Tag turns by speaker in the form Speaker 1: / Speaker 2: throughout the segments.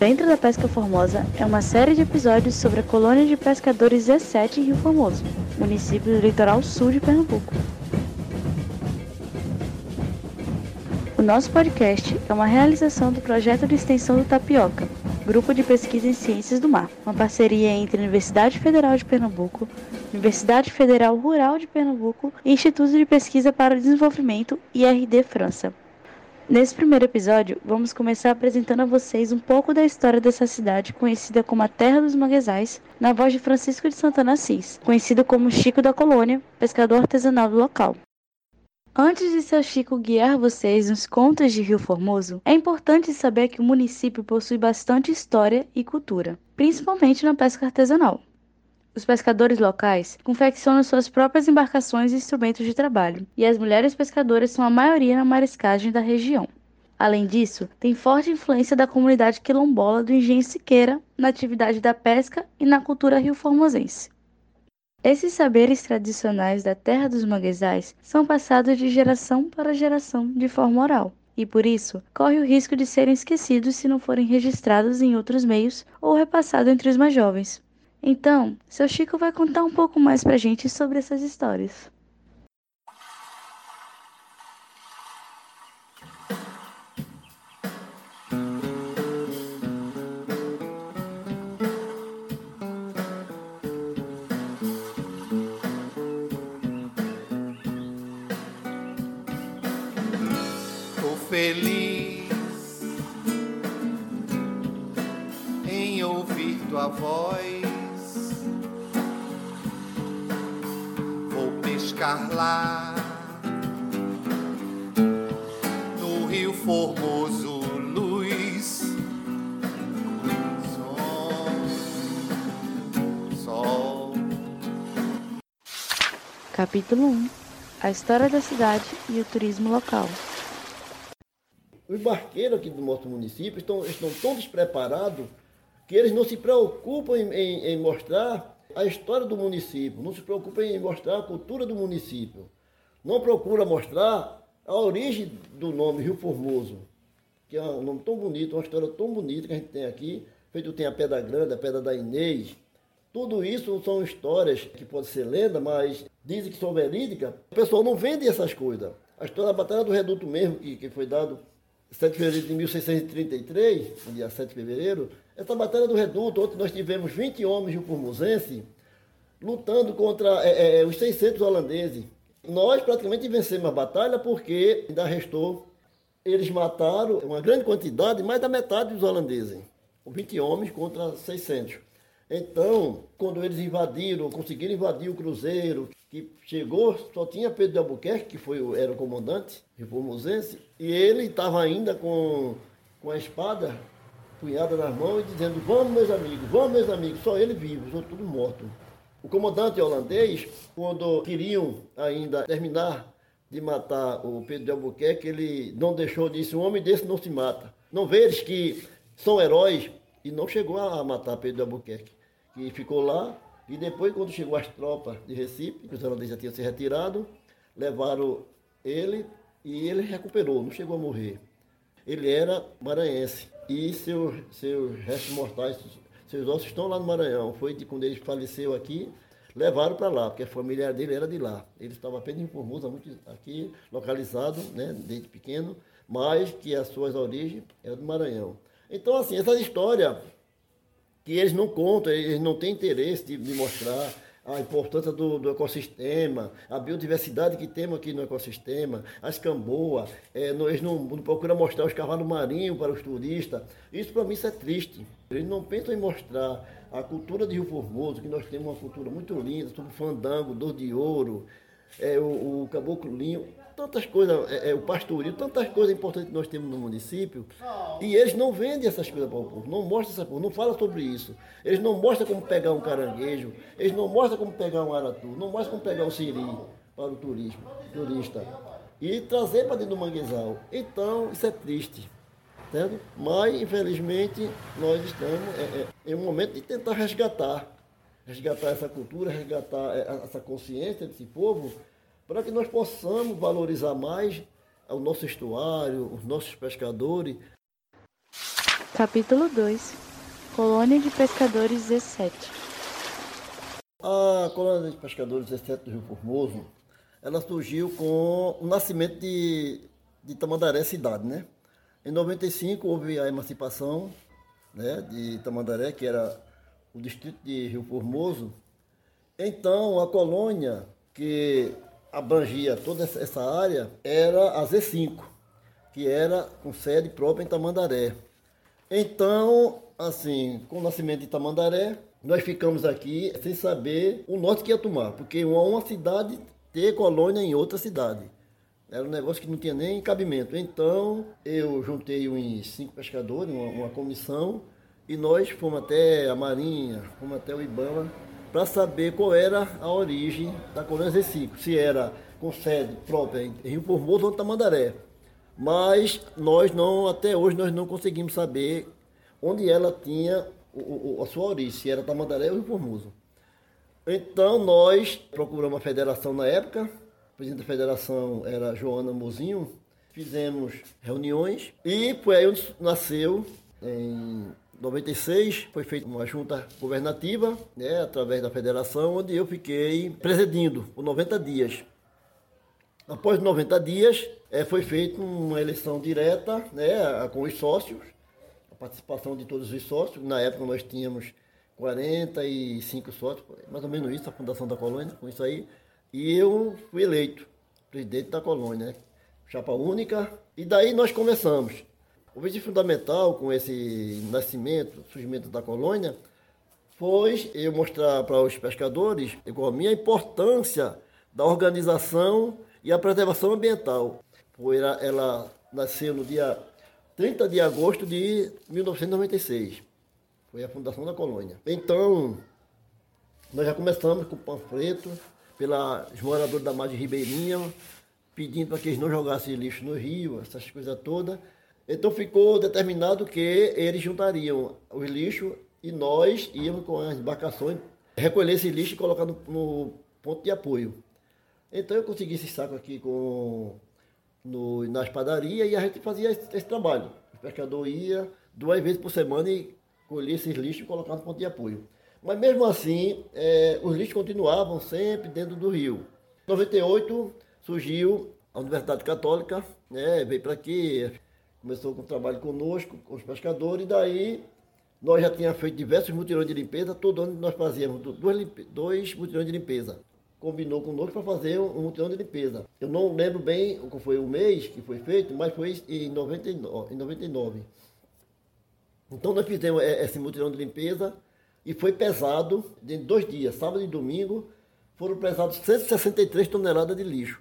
Speaker 1: Dentro da Pesca Formosa é uma série de episódios sobre a colônia de pescadores Z7 em Rio Formoso, município do litoral sul de Pernambuco. O nosso podcast é uma realização do projeto de extensão do Tapioca, Grupo de Pesquisa em Ciências do Mar, uma parceria entre a Universidade Federal de Pernambuco, Universidade Federal Rural de Pernambuco e Instituto de Pesquisa para o Desenvolvimento IRD França. Nesse primeiro episódio, vamos começar apresentando a vocês um pouco da história dessa cidade, conhecida como a Terra dos Manguezais, na voz de Francisco de Santana Assis, conhecido como Chico da Colônia, pescador artesanal do local. Antes de seu Chico guiar vocês nos contos de Rio Formoso, é importante saber que o município possui bastante história e cultura, principalmente na pesca artesanal. Os pescadores locais confeccionam suas próprias embarcações e instrumentos de trabalho, e as mulheres pescadoras são a maioria na mariscagem da região. Além disso, tem forte influência da comunidade quilombola do Engenho Siqueira na atividade da pesca e na cultura rio-formosense. Esses saberes tradicionais da terra dos manguezais são passados de geração para geração de forma oral, e por isso corre o risco de serem esquecidos se não forem registrados em outros meios ou repassados entre os mais jovens. Então, seu Chico vai contar um pouco mais pra gente sobre essas histórias.
Speaker 2: Feliz
Speaker 1: Capítulo 1 A história da cidade e o turismo local.
Speaker 3: Os barqueiros aqui do nosso município estão, estão tão despreparados que eles não se preocupam em, em- em mostrar a história do município, não se preocupam em mostrar a cultura do município, não procura mostrar a origem do nome Rio Formoso, que é um nome tão bonito, uma história tão bonita que a gente tem aqui, feito tem a Pedra Grande, a Pedra da Inês, tudo isso são histórias que podem ser lenda, mas dizem que são verídicas. O pessoal não vende essas coisas. A história da Batalha do Reduto mesmo, que, que foi dado 7 de fevereiro de 1633, no dia 7 de fevereiro, essa Batalha do Reduto, onde nós tivemos 20 homens rio formosenses lutando contra é, é, os 600 holandeses. Nós praticamente vencemos a batalha porque ainda restou, eles mataram uma grande quantidade, mais da metade dos holandeses. 20 homens contra 600. Então, quando eles invadiram, conseguiram invadir o cruzeiro, que chegou, só tinha Pedro de Albuquerque, que foi, era o comandante, reformosense, e ele estava ainda com, com a espada punhada nas mãos e dizendo, vamos meus amigos, vamos meus amigos, só ele vivo, os tudo mortos. O comandante holandês, quando queriam ainda terminar de matar o Pedro de Albuquerque, ele não deixou, disse, um homem desse não se mata. Não vê eles que são heróis, e não chegou a matar Pedro de Albuquerque, que ficou lá, e depois, quando chegou as tropas de Recife, que os holandeses já tinham se retirado, levaram ele e ele recuperou, não chegou a morrer. Ele era maranhense e seus, seus restos mortais, seus ossos estão lá no Maranhão. Foi de quando ele faleceu aqui, levaram para lá, porque a família dele era de lá. Ele estava apenas em Formosa, muito aqui localizado, né, desde pequeno, mas que as suas origens eram do Maranhão. Então, assim, essa história que eles não contam, eles não têm interesse de, de mostrar a importância do, do ecossistema, a biodiversidade que temos aqui no ecossistema, as camboas, é, não- eles não, não procuram mostrar os cavalos marinhos para os turistas. Isso para mim isso é triste. Eles não pensam em mostrar a cultura de Rio Formoso, que nós temos uma cultura muito linda, sobre fandango, dor de ouro, é, o, o caboclo linho, tantas coisas, é, é, o pastoril, tantas coisas importantes que nós temos no município. E eles não vendem essas coisas para o povo, não mostram essa coisa, não falam sobre isso. Eles não mostram como pegar um caranguejo, eles não mostram como pegar um aratu, não mostram como pegar um siri para o turismo, turista. E trazer para dentro do manguezal. Então, isso é triste. Entende? Mas, infelizmente, nós estamos é, é, em um momento de tentar resgatar resgatar essa cultura, resgatar eh, essa consciência desse povo, para que nós possamos valorizar mais o nosso estuário, os nossos pescadores.
Speaker 1: Capítulo 2 Colônia de Pescadores 17
Speaker 3: A colônia de pescadores 17 do Rio Formoso, ela surgiu com o nascimento de, de Tamandaré cidade, né? Em 95 houve a emancipação né, de Tamandaré, que era o distrito de Rio Formoso. Então, a colônia que abrangia toda essa área era a Z5, que era com sede própria em Tamandaré. Então, assim, com o nascimento de Tamandaré, nós ficamos aqui sem saber o norte que ia tomar, porque uma, cidade ter colônia em outra cidade. Era um negócio que não tinha nem cabimento. Então, eu juntei uns cinco pescadores, uma, uma comissão, e nós fomos até a Marinha, fomos até o Ibama, para saber qual era a origem da colônia Z5. Se era com sede própria em Rio Formoso ou Tamandaré. Mas nós não, até hoje, nós não conseguimos saber onde ela tinha o, o, a sua origem, se era Tamandaré ou Rio Formoso. Então nós procuramos a federação na época, presidente da federação era Joana Mozinho, fizemos reuniões e foi aí onde nasceu, em 96, foi feita uma junta governativa, né, através da federação, onde eu fiquei presidindo por 90 dias. Após 90 dias, é, foi feita uma eleição direta né, com os sócios, a participação de todos os sócios. Na época nós tínhamos 45 sócios, mais ou menos isso, a fundação da colônia, com isso aí. E eu fui eleito presidente da colônia, né? chapa única. E daí nós começamos. O vídeo fundamental com esse nascimento, surgimento da colônia, foi eu mostrar para os pescadores, igual a importância da organização e a preservação ambiental. Foi, ela nasceu no dia 30 de agosto de 1996. Foi a fundação da colônia. Então, nós já começamos com o panfleto, pelos moradores da margem ribeirinha, pedindo para que eles não jogassem lixo no rio, essas coisas todas. Então ficou determinado que eles juntariam os lixos e nós íamos com as embarcações recolher esse lixo e colocar no, no ponto de apoio. Então eu consegui esse saco aqui com, no, nas padarias e a gente fazia esse, esse, trabalho. O pescador ia duas vezes por semana e colhia esses lixos e colocava no ponto de apoio. Mas mesmo assim, é, os lixos continuavam sempre dentro do rio. Em 98 surgiu a Universidade Católica, né, veio para aqui, começou com o trabalho conosco, com os pescadores, e daí nós já tínhamos feito diversos mutirões de limpeza, todo ano nós fazíamos dois, dois mutirões de limpeza. Combinou conosco para fazer um mutirão de limpeza. Eu não lembro bem o que foi o mês que foi feito, mas foi em 99. Em 99. Então nós fizemos é, esse mutirão de limpeza e foi pesado em dois dias, sábado e domingo, foram pesados 163 toneladas de lixo.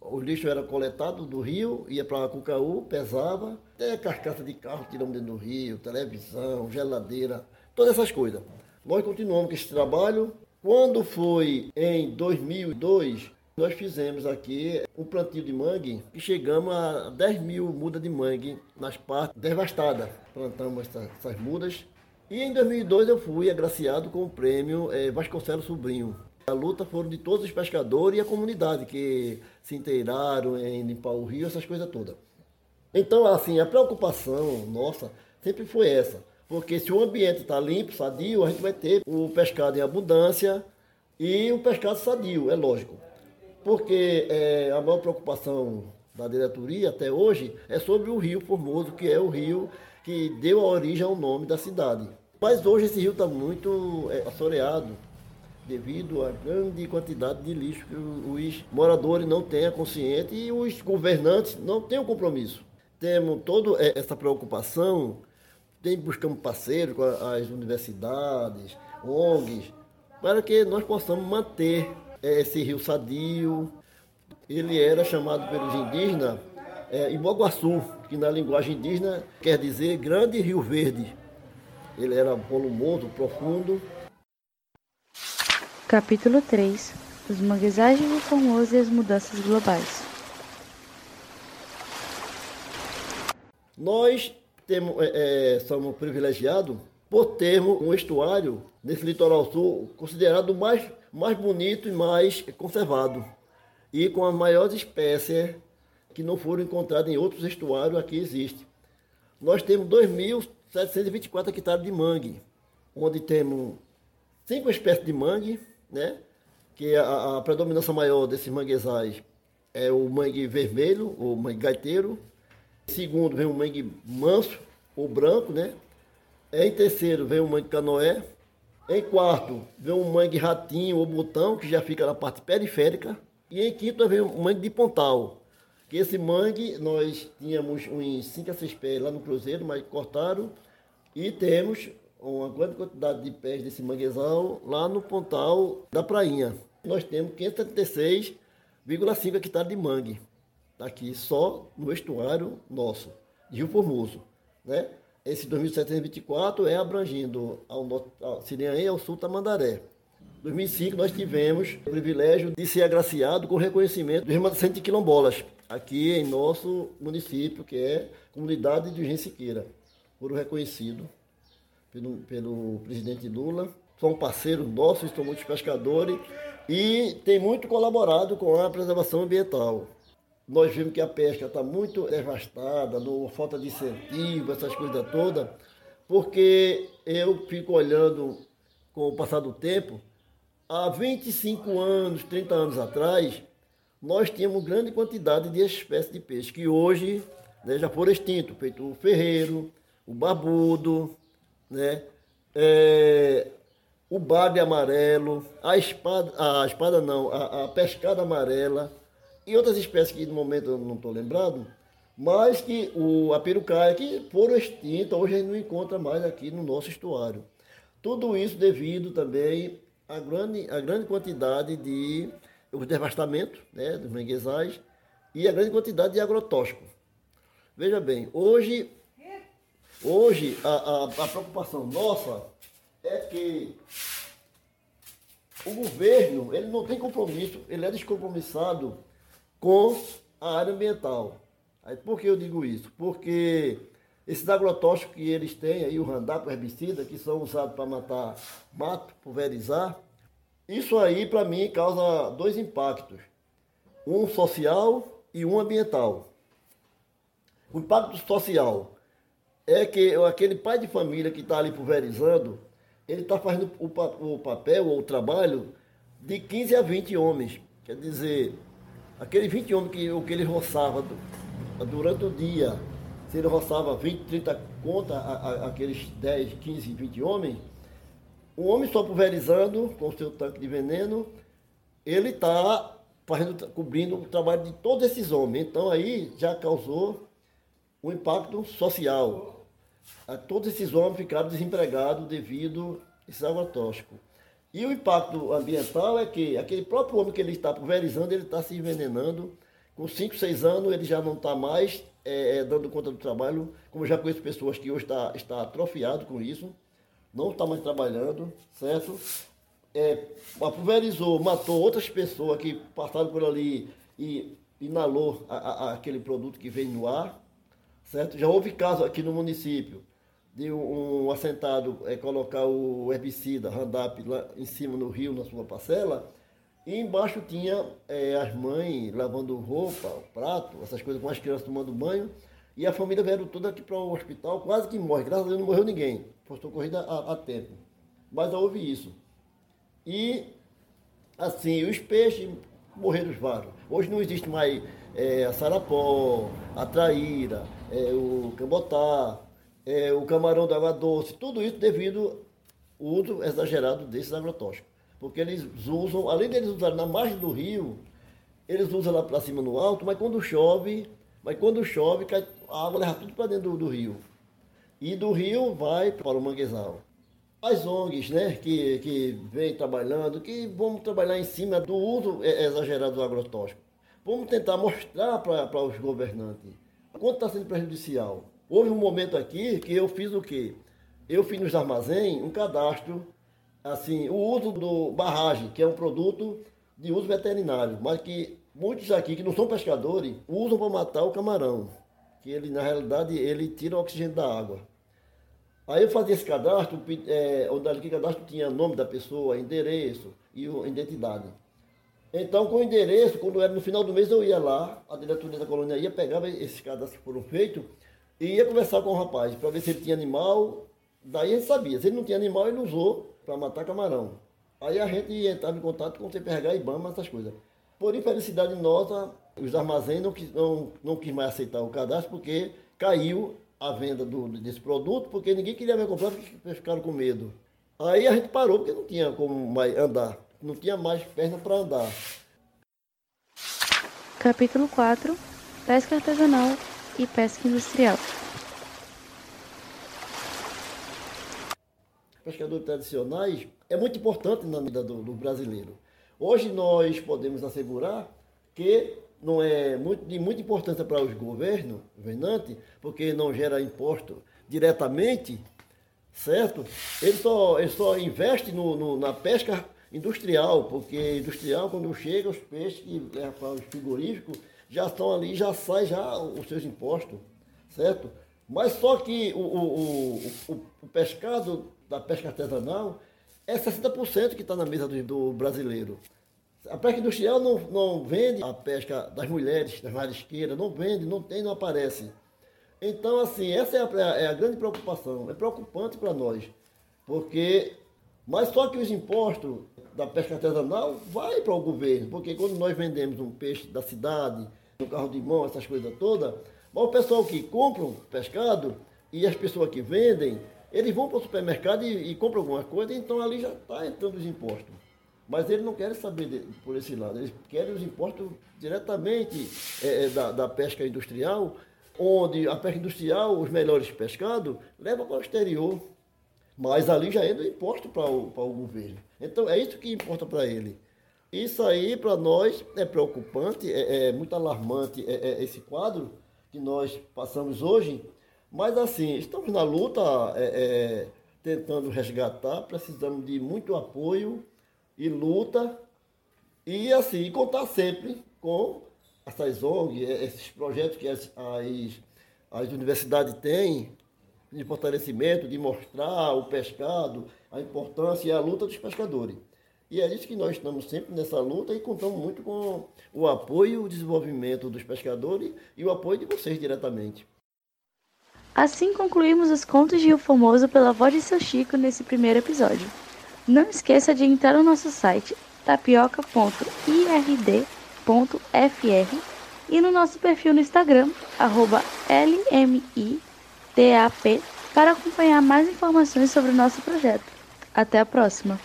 Speaker 3: O lixo era coletado do rio, ia para Cucaú, pesava, até carcaça de carro tiramos dentro do rio, televisão, geladeira, todas essas coisas. Nós continuamos com esse trabalho. Quando foi em 2002, nós fizemos aqui um plantio de mangue e chegamos a 10 mil mudas de mangue nas partes devastadas. Plantamos essas mudas e em 2002 eu fui agraciado com o prêmio é, Vasconcelos Sobrinho. A luta foram de todos os pescadores e a comunidade que se inteiraram em limpar o rio, essas coisas todas. Então, assim, a preocupação nossa sempre foi essa. Porque se o ambiente está limpo, sadio, a gente vai ter o pescado em abundância e o pescado sadio, é lógico. Porque é, a maior preocupação da diretoria até hoje é sobre o rio Formoso, que é o rio que deu a origem ao nome da cidade. Mas hoje esse rio está muito é, assoreado devido à grande quantidade de lixo que os moradores não têm a consciência e os governantes não têm o compromisso. Temos toda essa preocupação, tem, buscamos parceiros com as universidades, ONGs, para que nós possamos manter é, esse rio sadio. Ele era chamado pelos indígenas é, Imoguaçu, que na linguagem indígena quer dizer grande rio verde. Ele era volumoso, profundo.
Speaker 1: Capítulo 3 Os manguezais de e as mudanças globais.
Speaker 3: Nós temos, é, é, somos privilegiados por termos um estuário nesse litoral sul considerado mais, mais bonito e mais conservado e com as maiores espécies que não foram encontradas em outros estuários aqui existe. Nós temos 2.000 724 hectares de mangue, onde temos cinco espécies de mangue, né? que a, a predominância maior desses manguezais é o mangue vermelho, ou mangue gaiteiro. Segundo vem o mangue manso, ou branco, né? Em terceiro vem o mangue canoé. Em quarto vem o mangue ratinho ou botão, que já fica na parte periférica. E em quinto vem o mangue de pontal, que esse mangue nós tínhamos uns 5 a 6 pés lá no Cruzeiro, mas cortaram. E temos uma grande quantidade de pés desse manguezal lá no pontal da prainha. Nós temos 576,5 hectares de mangue aqui só no estuário nosso, de Rio Formoso. Né? Esse 2724 é abrangindo ao norte, e ao sul Tamandaré. Em 2005 nós tivemos o privilégio de ser agraciado com reconhecimento do remanescente de quilombolas, aqui em nosso município, que é a comunidade de Siqueira. Foram reconhecidos pelo, pelo presidente Lula. São parceiros nossos, são muitos pescadores e tem muito colaborado com a preservação ambiental. Nós vimos que a pesca está muito devastada, no, falta de incentivo, essas coisas todas, porque eu fico olhando com o passar do tempo, há 25 anos, 30 anos atrás, nós tínhamos grande quantidade de espécies de peixe que hoje né, já foram extintos, feito o ferreiro, o barbudo, né, é, o bagre amarelo, a espada, a espada não, a, a pescada amarela e outras espécies que no momento eu não estou lembrado, mas que o, a perucaia que foram extintas, hoje a gente não encontra mais aqui no nosso estuário. Tudo isso devido também à grande, à grande quantidade de o devastamento né, dos manguezais e a grande quantidade de agrotóxico. Veja bem, hoje, hoje a, a, a preocupação nossa é que o governo ele não tem compromisso, ele é descompromissado com a área ambiental. Aí, por que eu digo isso? Porque esses agrotóxicos que eles têm aí, o Roundup, o herbicida, que são usados para matar mato, pulverizar, isso aí para mim causa dois impactos. Um social e um ambiental. O impacto social é que aquele pai de família que está ali pulverizando, ele está fazendo o, o papel ou o trabalho de 15 a 20 homens. Quer dizer, aquele 20 homens que, que ele roçava durante o dia, se ele roçava 20, 30 conta a, a, aqueles 10, 15, 20 homens, um homem só pulverizando com o seu tanque de veneno, ele está fazendo, cobrindo o trabalho de todos esses homens. Então aí já causou um impacto social todos esses homens ficaram desempregados devido a esse agrotóxico. E o impacto ambiental é que aquele próprio homem que ele está pulverizando, ele está se envenenando. Com 5, 6 anos, ele já não está mais é, é, dando conta do trabalho. Como já conheço pessoas que hoje está, está atrofiado com isso, não está mais trabalhando, certo? É, pulverizou, matou outras pessoas que passaram por ali e inalou a, a, aquele produto que vem no ar, certo? Já houve caso aqui no município de um, assentado é, colocar o herbicida Roundup lá em cima no rio, na sua parcela, e embaixo tinha é, as mães lavando roupa, prato, essas coisas, com as crianças tomando banho, e a família veio toda aqui para o hospital, quase que morre. Graças a Deus não morreu ninguém, foi socorrida a, a tempo. Mas houve isso. E, assim, os peixes morreram vários. Hoje não existe mais é, a sarapó, a traíra, é, o cambotá, é, o camarão da água doce, tudo isso devido ao uso exagerado desses agrotóxicos. Porque eles usam, além deles usarem na margem do rio, eles usam lá para cima no alto, mas quando chove, mas quando chove, cai, a água leva tudo para dentro do, do, rio. E do rio vai para o manguezal. As ONGs, né, que, que vêm trabalhando, que vamos trabalhar em cima do uso exagerado do agrotóxico. Vamos tentar mostrar para os governantes quanto está sendo prejudicial. Houve um momento aqui que eu fiz o quê? Eu fiz nos armazéns um cadastro, assim, o uso do barragem, que é um produto de uso veterinário, mas que muitos aqui que não são pescadores usam para matar o camarão, que ele na realidade ele tira o oxigênio da água. Aí eu fazia esse cadastro, é, onde cadastro tinha nome da pessoa, endereço e identidade. Então, com o endereço, quando era no final do mês, eu ia lá, a diretoria da colônia ia, pegava esses cadastros que foram feitos E ia conversar com o rapaz para ver se ele tinha animal. Daí a gente sabia. Se ele não tinha animal, ele usou para matar camarão. Aí a gente entrava em contato com o CPRH, IBAMA, essas coisas. Por infelicidade nossa, os armazéns não, não, não quis mais aceitar o cadastro porque caiu a venda do, desse produto, porque ninguém queria mais comprar, porque ficaram com medo. Aí a gente parou, porque não tinha como mais andar, não tinha mais perna para andar.
Speaker 1: Capítulo 4 Pesca artesanal e pesca industrial.
Speaker 3: Pescadores tradicionais é muito importante na vida do, do brasileiro. Hoje nós podemos assegurar que não é muito, de muita importância para os governos, governantes, porque não gera imposto diretamente, certo? Ele só, ele só investe no, no, na pesca industrial, porque industrial, quando chega os peixes que levam para os frigoríficos, já estão ali, já sai já os seus impostos, certo? Mas só que o, o, o, o pescado da pesca artesanal é 60% que está na mesa do, do, brasileiro. A pesca industrial não, não vende a pesca das mulheres, das marisqueiras, não vende, não tem, não aparece. Então, assim, essa é a, é a grande preocupação. É preocupante para nós, porque, mas só que os impostos da pesca artesanal vai para o governo, porque quando nós vendemos um peixe da cidade, um carro de mão, essas coisas todas, o pessoal que compra o pescado e as pessoas que vendem, eles vão para o supermercado e, e, compram alguma coisa, então ali já está entrando os impostos. Mas eles não querem saber de, por esse lado, eles querem os impostos diretamente é, é, da, da, pesca industrial, onde a pesca industrial, os melhores pescados, leva para o exterior. Mas ali já entra imposto para o, para o governo. Então é isso que importa para ele. Isso aí para nós é preocupante, é, é muito alarmante é, é esse quadro que nós passamos hoje, mas assim, estamos na luta, é, é, tentando resgatar, precisamos de muito apoio e luta, e assim, contar sempre com essas ONGs, esses projetos que as, as, as universidades têm, de fortalecimento, de mostrar o pescado, a importância e a luta dos pescadores. E é isso que nós estamos sempre nessa luta e contamos muito com o apoio e o desenvolvimento dos pescadores e o apoio de vocês diretamente.
Speaker 1: Assim concluímos os contos de Rio Formoso pela voz de seu Chico nesse primeiro episódio. Não esqueça de entrar no nosso site tapioca.ird.fr e no nosso perfil no Instagram, arroba LMITAP, para acompanhar mais informações sobre o nosso projeto. Até a próxima!